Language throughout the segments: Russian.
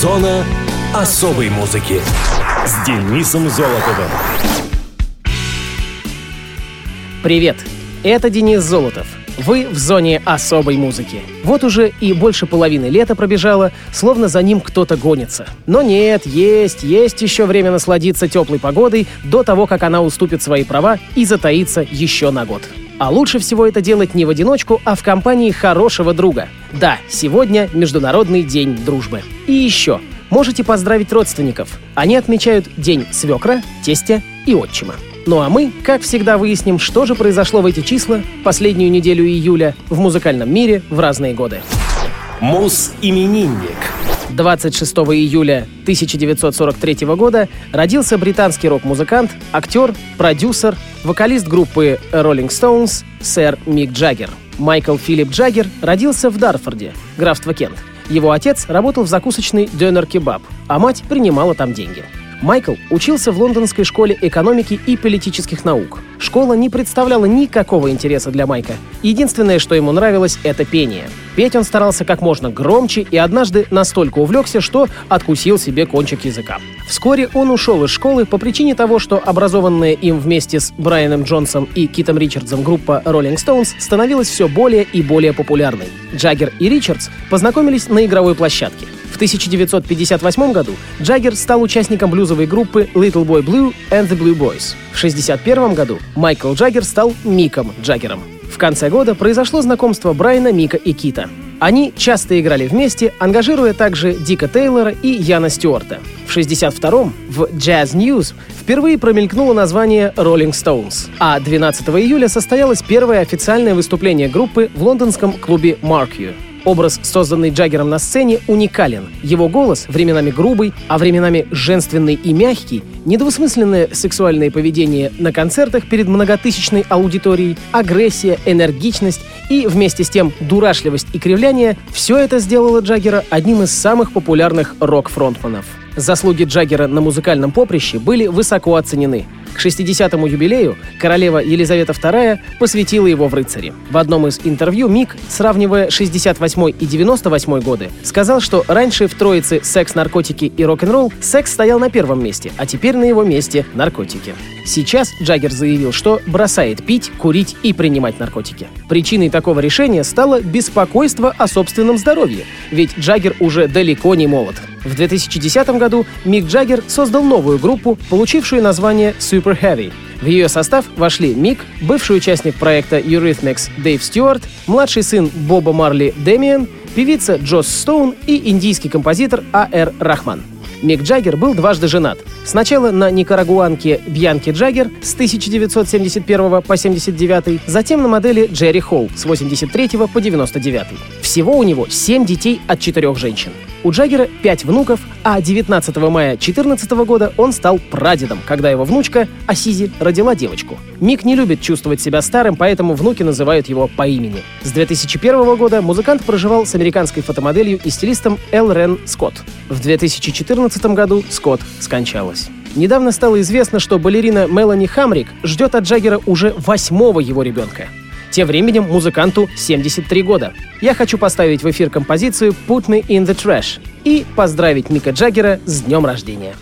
Зона особой музыки с Денисом Золотовым. Привет, это Денис Золотов. Вы в зоне особой музыки. Вот уже и больше половины лета пробежало, словно за ним кто-то гонится. Но нет, есть, есть еще время насладиться теплой погодой до того, как она уступит свои права и затаится еще на год. А лучше всего это делать не в одиночку, а в компании хорошего друга. Да, сегодня Международный день дружбы. И еще, можете поздравить родственников. Они отмечают День свекра, тестя и отчима. Ну а мы, как всегда, выясним, что же произошло в эти числа, последнюю неделю июля, в музыкальном мире в разные годы. Мус-именинник. 26 июля 1943 года родился британский рок-музыкант, актер, продюсер, вокалист группы Rolling Stones сэр Мик Джаггер. Майкл Филипп Джаггер родился в Дарфорде, графство Кент. Его отец работал в закусочной Дёнер Кебаб, а мать принимала там деньги. Майкл учился в лондонской школе экономики и политических наук. Школа не представляла никакого интереса для Майка. Единственное, что ему нравилось, это пение. Петь он старался как можно громче и однажды настолько увлекся, что откусил себе кончик языка. Вскоре он ушел из школы по причине того, что образованная им вместе с Брайаном Джонсом и Китом Ричардсом группа Rolling Stones становилась все более и более популярной. Джаггер и Ричардс познакомились на игровой площадке. В 1958 году Джаггер стал участником блюзовой группы Little Boy Blue and the Blue Boys. В 1961 году Майкл Джаггер стал Миком Джаггером. В конце года произошло знакомство Брайана, Мика и Кита. Они часто играли вместе, ангажируя также Дика Тейлора и Яна Стюарта. В 62-м в Jazz News впервые промелькнуло название Rolling Stones, а 12 июля состоялось первое официальное выступление группы в лондонском клубе Mark Образ, созданный Джаггером на сцене, уникален. Его голос временами грубый, а временами женственный и мягкий, недвусмысленное сексуальное поведение на концертах перед многотысячной аудиторией, агрессия, энергичность и вместе с тем дурашливость и кривляние – все это сделало Джаггера одним из самых популярных рок-фронтманов. Заслуги Джаггера на музыкальном поприще были высоко оценены. К 60-му юбилею королева Елизавета II посвятила его в рыцари. В одном из интервью Мик, сравнивая 68 и 98 годы, сказал, что раньше в троице секс, наркотики и рок-н-ролл секс стоял на первом месте, а теперь на его месте наркотики. Сейчас Джаггер заявил, что бросает пить, курить и принимать наркотики. Причиной такого решения стало беспокойство о собственном здоровье, ведь Джаггер уже далеко не молод. В 2010 году Мик Джаггер создал новую группу, получившую название Super Heavy. В ее состав вошли Мик, бывший участник проекта Eurythmics Дэйв Стюарт, младший сын Боба Марли Дэмиен, певица Джос Стоун и индийский композитор А.Р. Рахман. Мик Джаггер был дважды женат. Сначала на никарагуанке Бьянки Джаггер с 1971 по 79, затем на модели Джерри Холл с 83 по 99. Всего у него 7 детей от 4 женщин. У Джаггера 5 внуков, а 19 мая 2014 года он стал прадедом, когда его внучка Ассизи родила девочку. Мик не любит чувствовать себя старым, поэтому внуки называют его по имени. С 2001 года музыкант проживал с американской фотомоделью и стилистом Л'Рен Скотт. В 2014 году Скотт скончалась. Недавно стало известно, что балерина Мелани Хамрик ждет от Джаггера уже восьмого его ребенка. Тем временем музыканту 73 года. Я хочу поставить в эфир композицию «Put Me in the Trash» и поздравить Мика Джаггера с днем рождения.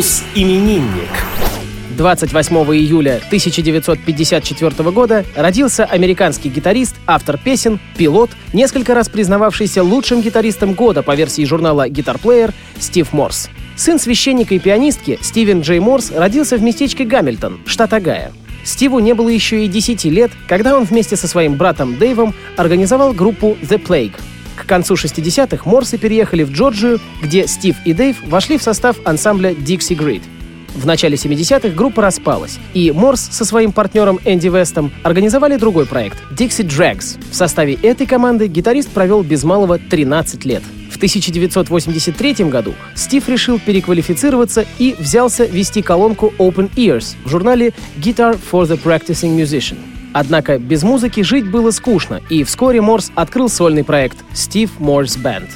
Мус-именинник. 28 июля 1954 года родился американский гитарист, автор песен, пилот, несколько раз признававшийся лучшим гитаристом года по версии журнала Guitar Player Стив Морс. Сын священника и пианистки Стивен Джей Морс родился в местечке Гамильтон, штат Огайо. Стиву не было еще и 10 лет, когда он вместе со своим братом Дэйвом организовал группу The Plague. К концу 60-х Морсы переехали в Джорджию, где Стив и Дэйв вошли в состав ансамбля Dixie Grid. В начале 70-х группа распалась, и Морс со своим партнером Энди Вестом организовали другой проект — Dixie Drags. В составе этой команды гитарист провел без малого 13 лет. В 1983 году Стив решил переквалифицироваться и взялся вести колонку Open Ears в журнале Guitar for the Practicing Musician. Однако без музыки жить было скучно, и вскоре Морс открыл сольный проект Steve Morse Band.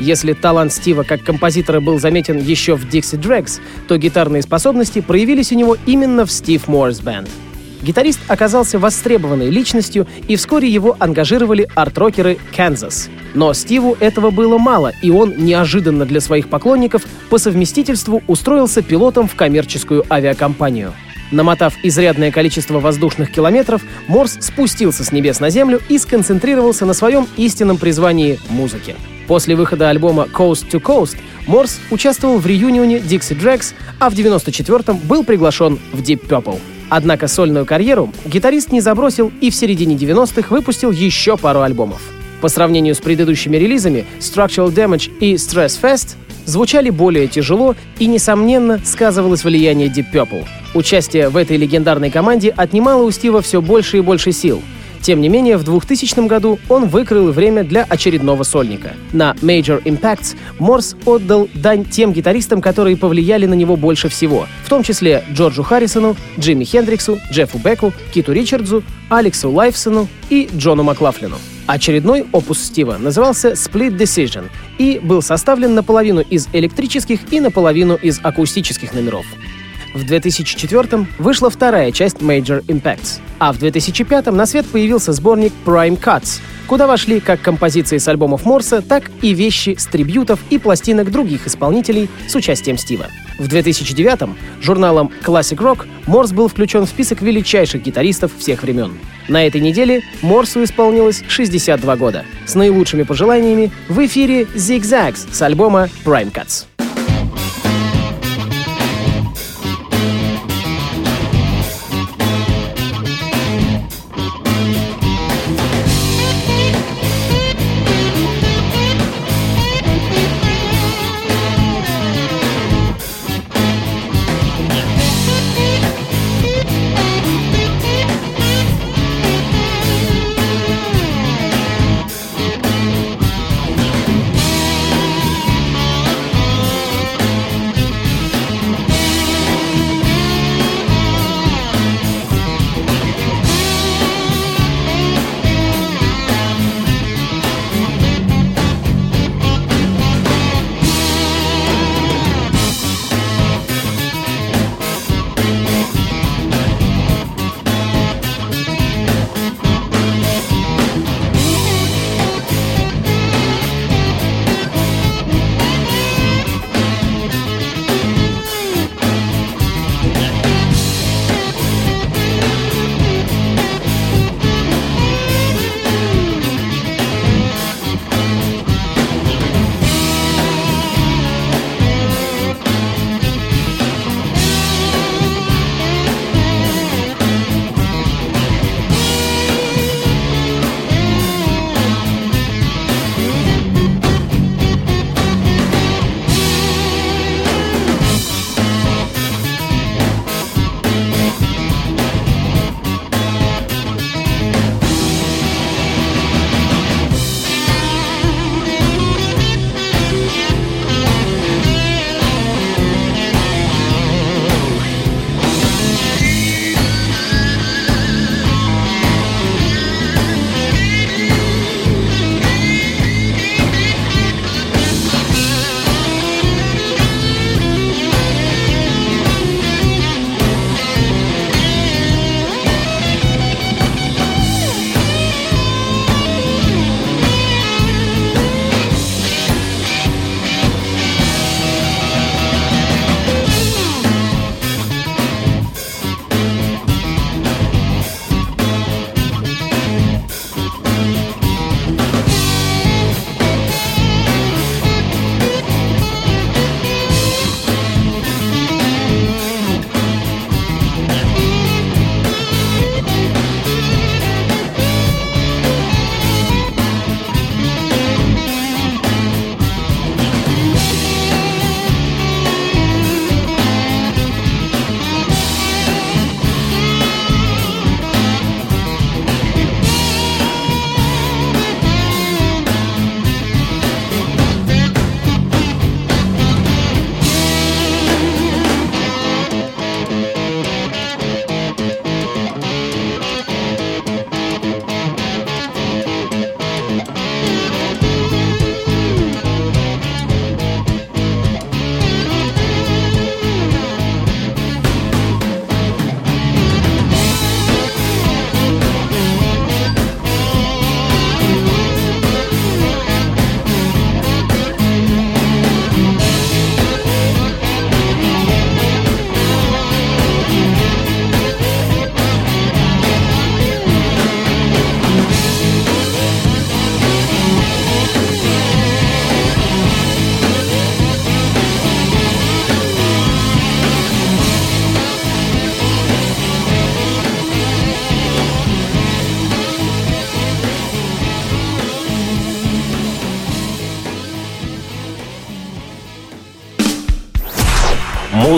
Если талант Стива как композитора был заметен еще в Dixie Dregs, то гитарные способности проявились у него именно в Steve Morse Band. Гитарист оказался востребованной личностью, и вскоре его ангажировали арт-рокеры Kansas. Но Стиву этого было мало, и он неожиданно для своих поклонников по совместительству устроился пилотом в коммерческую авиакомпанию — Намотав изрядное количество воздушных километров, Морс спустился с небес на землю и сконцентрировался на своем истинном призвании — музыке. После выхода альбома Coast to Coast Морс участвовал в реюнионе Dixie Drags, а в 94-м был приглашен в Deep Purple. Однако сольную карьеру гитарист не забросил и в середине 90-х выпустил еще пару альбомов. По сравнению с предыдущими релизами Structural Damage и Stress Fest звучали более тяжело и, несомненно, сказывалось влияние Deep Purple. Участие в этой легендарной команде отнимало у Стива все больше и больше сил. Тем не менее, в 2000 году он выкрыл время для очередного сольника. На Major Impacts Морс отдал дань тем гитаристам, которые повлияли на него больше всего, в том числе Джорджу Харрисону, Джимми Хендриксу, Джеффу Беку, Киту Ричардзу, Алексу Лайфсону и Джону Маклафлину. Очередной опус Стива назывался Split Decision и был составлен наполовину из электрических и наполовину из акустических номеров. В 2004 вышла вторая часть Major Impacts, а в 2005 на свет появился сборник Prime Cuts, куда вошли как композиции с альбомов Морса, так и вещи с трибютов и пластинок других исполнителей с участием Стива. В 2009 журналом Classic Rock Морс был включен в список величайших гитаристов всех времен. На этой неделе Морсу исполнилось 62 года. С наилучшими пожеланиями в эфире Zigzags с альбома Prime Cuts.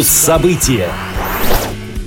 Муз-события.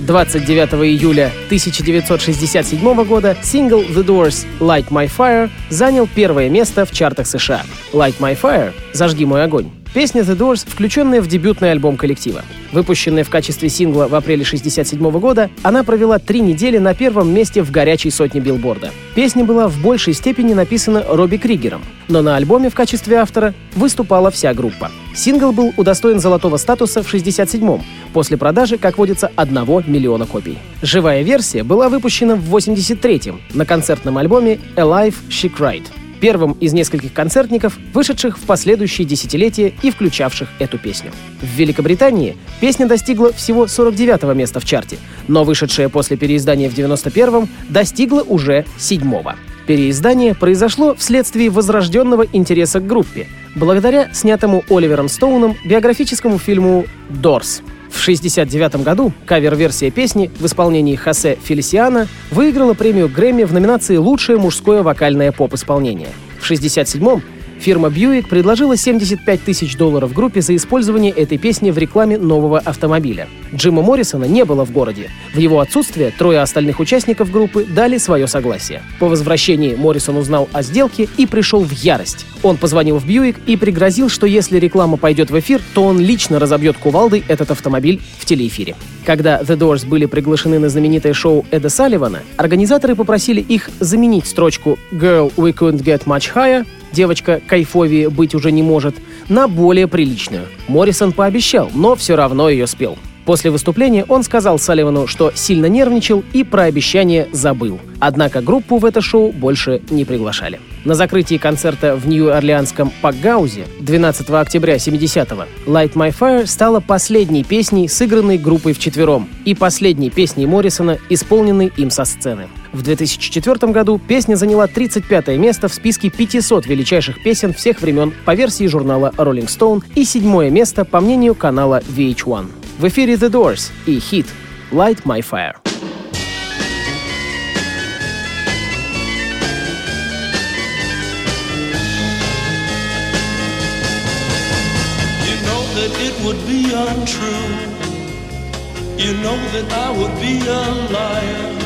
29 июля 1967 года сингл The Doors «Light My Fire» занял первое место в чартах США. «Light My Fire» — «Зажги мой огонь» Песня The Doors, включенная в дебютный альбом коллектива. Выпущенная в качестве сингла в апреле 1967 года, она провела три недели на первом месте в горячей сотне билборда. Песня была в большей степени написана Робби Кригером, но на альбоме в качестве автора выступала вся группа. Сингл был удостоен золотого статуса в 1967-м, после продажи, как водится, одного миллиона копий. Живая версия была выпущена в 1983-м на концертном альбоме «Alive She Cried» первым из нескольких концертников, вышедших в последующие десятилетия и включавших эту песню. В Великобритании песня достигла всего 49-го места в чарте, но вышедшая после переиздания в 91-м достигла уже седьмого. Переиздание произошло вследствие возрожденного интереса к группе, благодаря снятому Оливером Стоуном биографическому фильму «Дорс», в 1969 году кавер-версия песни в исполнении Хосе Фелисиана выиграла премию Грэмми в номинации «Лучшее мужское вокальное поп-исполнение». В 1967 Фирма Buick предложила 75 тысяч долларов группе за использование этой песни в рекламе нового автомобиля. Джима Моррисона не было в городе. В его отсутствие трое остальных участников группы дали свое согласие. По возвращении Моррисон узнал о сделке и пришел в ярость. Он позвонил в Бьюик и пригрозил, что если реклама пойдет в эфир, то он лично разобьет кувалдой этот автомобиль в телеэфире. Когда The Doors были приглашены на знаменитое шоу Эда Салливана, организаторы попросили их заменить строчку «Girl, we couldn't get much higher» девочка кайфовее быть уже не может, на более приличную. Моррисон пообещал, но все равно ее спел. После выступления он сказал Салливану, что сильно нервничал и про обещание забыл. Однако группу в это шоу больше не приглашали. На закрытии концерта в Нью-Орлеанском Пакгаузе 12 октября 70-го «Light My Fire» стала последней песней, сыгранной группой вчетвером, и последней песней Моррисона, исполненной им со сцены. В 2004 году песня заняла 35 место в списке 500 величайших песен всех времен по версии журнала Rolling Stone и седьмое место по мнению канала VH1. В эфире The Doors и хит «Light My Fire». would be untrue. You know that I would be a liar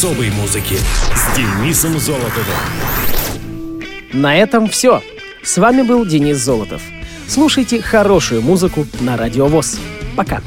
особой музыки с Денисом Золотовым. На этом все. С вами был Денис Золотов. Слушайте хорошую музыку на Радио ВОЗ. Пока.